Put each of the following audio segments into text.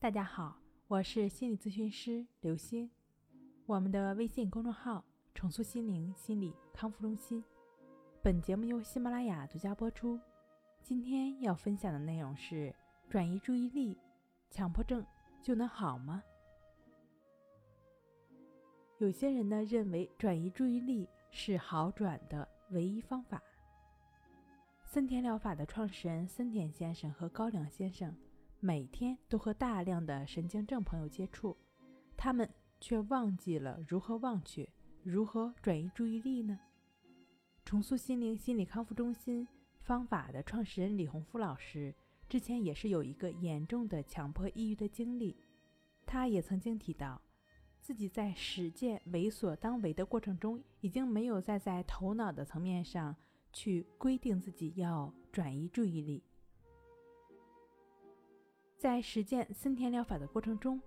大家好，我是心理咨询师刘星。我们的微信公众号“重塑心灵心理康复中心”。本节目由喜马拉雅独家播出。今天要分享的内容是：转移注意力，强迫症就能好吗？有些人呢认为转移注意力是好转的唯一方法。森田疗法的创始人森田先生和高良先生。每天都和大量的神经症朋友接触，他们却忘记了如何忘却，如何转移注意力呢？重塑心灵心理康复中心方法的创始人李洪福老师之前也是有一个严重的强迫抑郁的经历，他也曾经提到，自己在实践为所当为的过程中，已经没有再在头脑的层面上去规定自己要转移注意力。在实践森田疗法的过程中，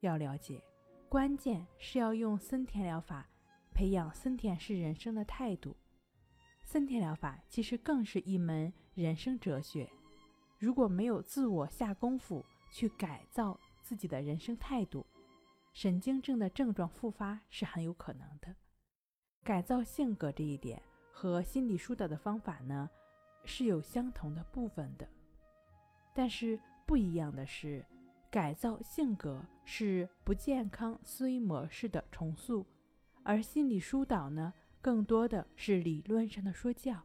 要了解，关键是要用森田疗法培养森田式人生的态度。森田疗法其实更是一门人生哲学。如果没有自我下功夫去改造自己的人生态度，神经症的症状复发是很有可能的。改造性格这一点和心理疏导的方法呢，是有相同的部分的。但是不一样的是，改造性格是不健康思维模式的重塑，而心理疏导呢，更多的是理论上的说教。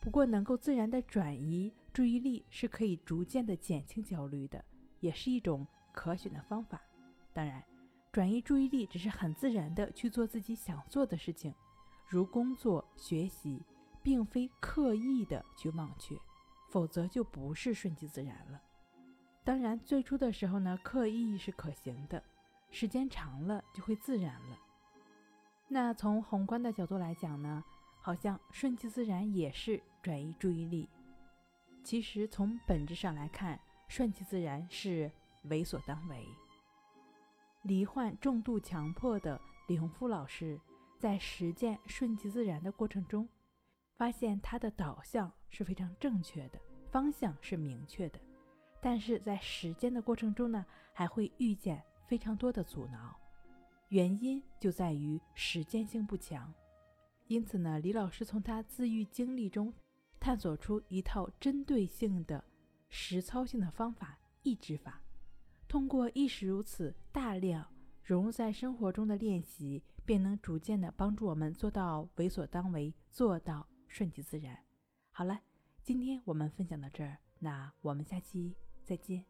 不过，能够自然的转移注意力，是可以逐渐的减轻焦虑的，也是一种可选的方法。当然，转移注意力只是很自然的去做自己想做的事情，如工作、学习，并非刻意的去忘却。否则就不是顺其自然了。当然，最初的时候呢，刻意是可行的，时间长了就会自然了。那从宏观的角度来讲呢，好像顺其自然也是转移注意力。其实从本质上来看，顺其自然是为所当为。罹患重度强迫的李洪福老师在实践顺其自然的过程中。发现他的导向是非常正确的，方向是明确的，但是在实践的过程中呢，还会遇见非常多的阻挠，原因就在于实践性不强。因此呢，李老师从他自愈经历中探索出一套针对性的实操性的方法——抑制法。通过意识如此大量融入在生活中的练习，便能逐渐的帮助我们做到为所当为，做到。顺其自然。好了，今天我们分享到这儿，那我们下期再见。